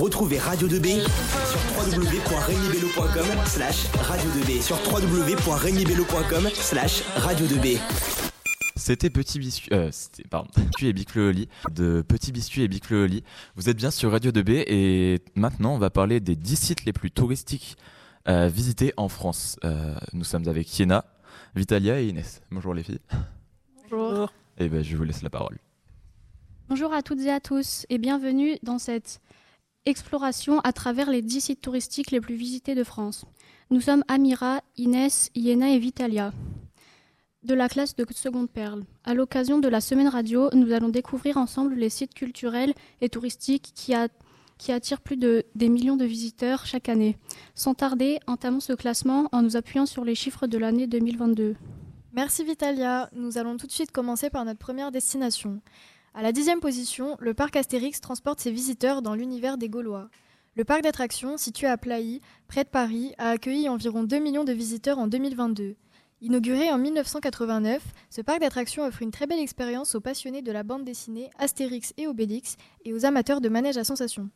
Retrouvez Radio 2B sur www.regnibello.com slash radio 2B sur www.regnibello.com slash radio 2B. C'était Petit Biscuit, euh, c'était, pardon, Biscuit et Bicleoli, de Petit Biscuit et Bicleoli. Vous êtes bien sur Radio 2B et maintenant on va parler des 10 sites les plus touristiques euh, visités en France. Euh, nous sommes avec Yéna, Vitalia et Inès. Bonjour les filles. Bonjour. Et ben je vous laisse la parole. Bonjour à toutes et à tous et bienvenue dans cette exploration à travers les 10 sites touristiques les plus visités de France. Nous sommes Amira, Inès, Iena et Vitalia de la classe de Seconde Perle. À l'occasion de la semaine radio, nous allons découvrir ensemble les sites culturels et touristiques qui, attirent plus de des millions de visiteurs chaque année. Sans tarder, entamons ce classement en nous appuyant sur les chiffres de l'année 2022. Merci Vitalia. Nous allons tout de suite commencer par notre première destination. À la dixième position, le parc Astérix transporte ses visiteurs dans l'univers des Gaulois. Le parc d'attractions, situé à Plailly, près de Paris, a accueilli environ 2 millions de visiteurs en 2022. Inauguré en 1989, ce parc d'attractions offre une très belle expérience aux passionnés de la bande dessinée Astérix et Obélix et aux amateurs de manège à sensations.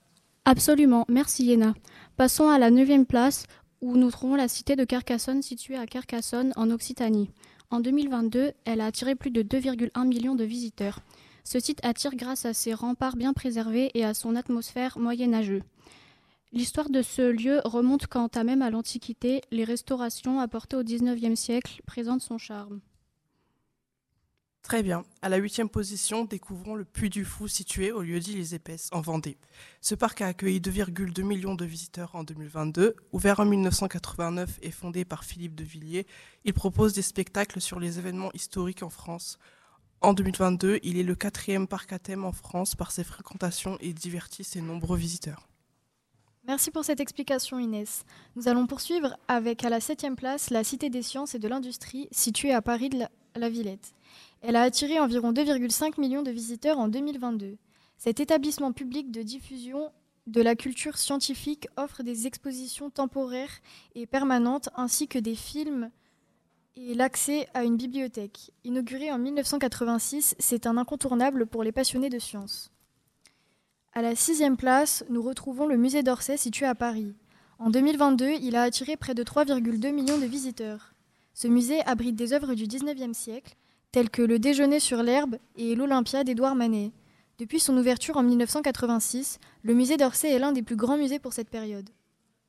Absolument, merci Yéna. Passons à la neuvième place où nous trouvons la cité de Carcassonne située à Carcassonne en Occitanie. En 2022, elle a attiré plus de 2,1 millions de visiteurs. Ce site attire grâce à ses remparts bien préservés et à son atmosphère moyenâgeuse. L'histoire de ce lieu remonte quant à même à l'Antiquité. Les restaurations apportées au XIXe siècle présentent son charme. Très bien. À la huitième position, découvrons le Puy du Fou situé au lieu-dit Les Épaisses, en Vendée. Ce parc a accueilli 2,2 millions de visiteurs en 2022. Ouvert en 1989 et fondé par Philippe de Villiers, il propose des spectacles sur les événements historiques en France. En 2022, il est le quatrième parc à thème en France par ses fréquentations et divertit ses nombreux visiteurs. Merci pour cette explication Inès. Nous allons poursuivre avec à la septième place la Cité des sciences et de l'industrie située à Paris de la, Villette. Elle a attiré environ 2,5 millions de visiteurs en 2022. Cet établissement public de diffusion de la culture scientifique offre des expositions temporaires et permanentes ainsi que des films et l'accès à une bibliothèque. Inauguré en 1986, c'est un incontournable pour les passionnés de sciences. À la sixième place, nous retrouvons le musée d'Orsay situé à Paris. En 2022, il a attiré près de 3,2 millions de visiteurs. Ce musée abrite des œuvres du XIXe siècle, telles que le Déjeuner sur l'herbe et l'Olympia d'Édouard Manet. Depuis son ouverture en 1986, le musée d'Orsay est l'un des plus grands musées pour cette période.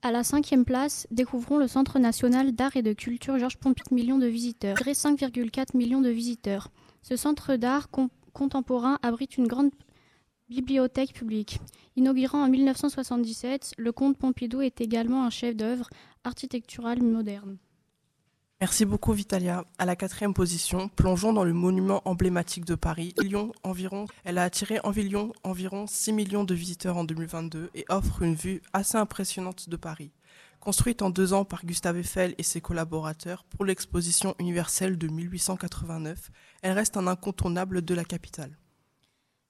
À la cinquième place, découvrons le Centre national d'art et de culture Georges Pompidou, millions de visiteurs. 5,4 millions de visiteurs. Ce centre d'art con- contemporain abrite une grande bibliothèque publique. Inaugurant en 1977, le comte Pompidou est également un chef-d'œuvre architectural moderne. Merci beaucoup Vitalia. À la quatrième position, plongeons dans le monument emblématique de Paris, environ. Elle a attiré environ, environ 6 millions de visiteurs en 2022 et offre une vue assez impressionnante de Paris. Construite en deux ans par Gustave Eiffel et ses collaborateurs pour l'exposition universelle de 1889, elle reste un incontournable de la capitale.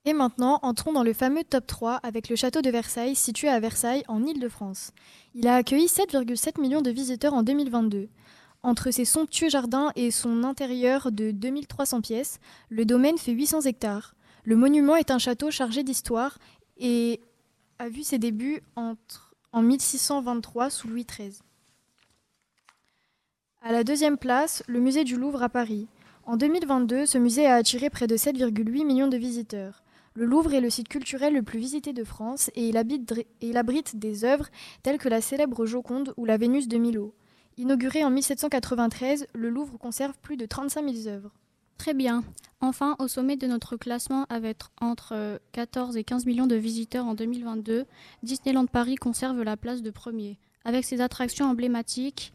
Et maintenant, entrons dans le fameux top 3 avec le château de Versailles situé à Versailles en Île-de-France. Il a accueilli 7,7 millions de visiteurs en 2022. Entre ses somptueux jardins et son intérieur de 2300 pièces, le domaine fait 800 hectares. Le monument est un château chargé d'histoire et a vu ses débuts en 1623 sous Louis XIII. À la deuxième place, le musée du Louvre à Paris. En 2022, ce musée a attiré près de 7,8 millions de visiteurs. Le Louvre est le site culturel le plus visité de France et il abrite des œuvres telles que la célèbre Joconde ou la Vénus de Milo. Inauguré en 1793, le Louvre conserve plus de 35 000 œuvres. Très bien. Enfin, au sommet de notre classement, avec entre euh, 14 et 15 millions de visiteurs en 2022, Disneyland Paris conserve la place de premier, avec ses attractions emblématiques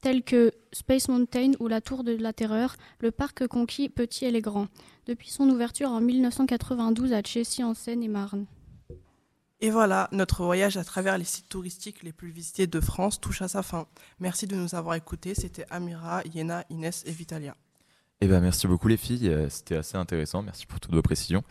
telles que Space Mountain ou la Tour de la Terreur, le parc conquis petit et les grands, depuis son ouverture en 1992 à Chessy en Seine-et-Marne. Et voilà, notre voyage à travers les sites touristiques les plus visités de France touche à sa fin. Merci de nous avoir écoutés. C'était Amira, Yéna, Inès et Vitalia. Eh ben merci beaucoup les filles, euh, c'était assez intéressant, merci pour toutes vos précisions.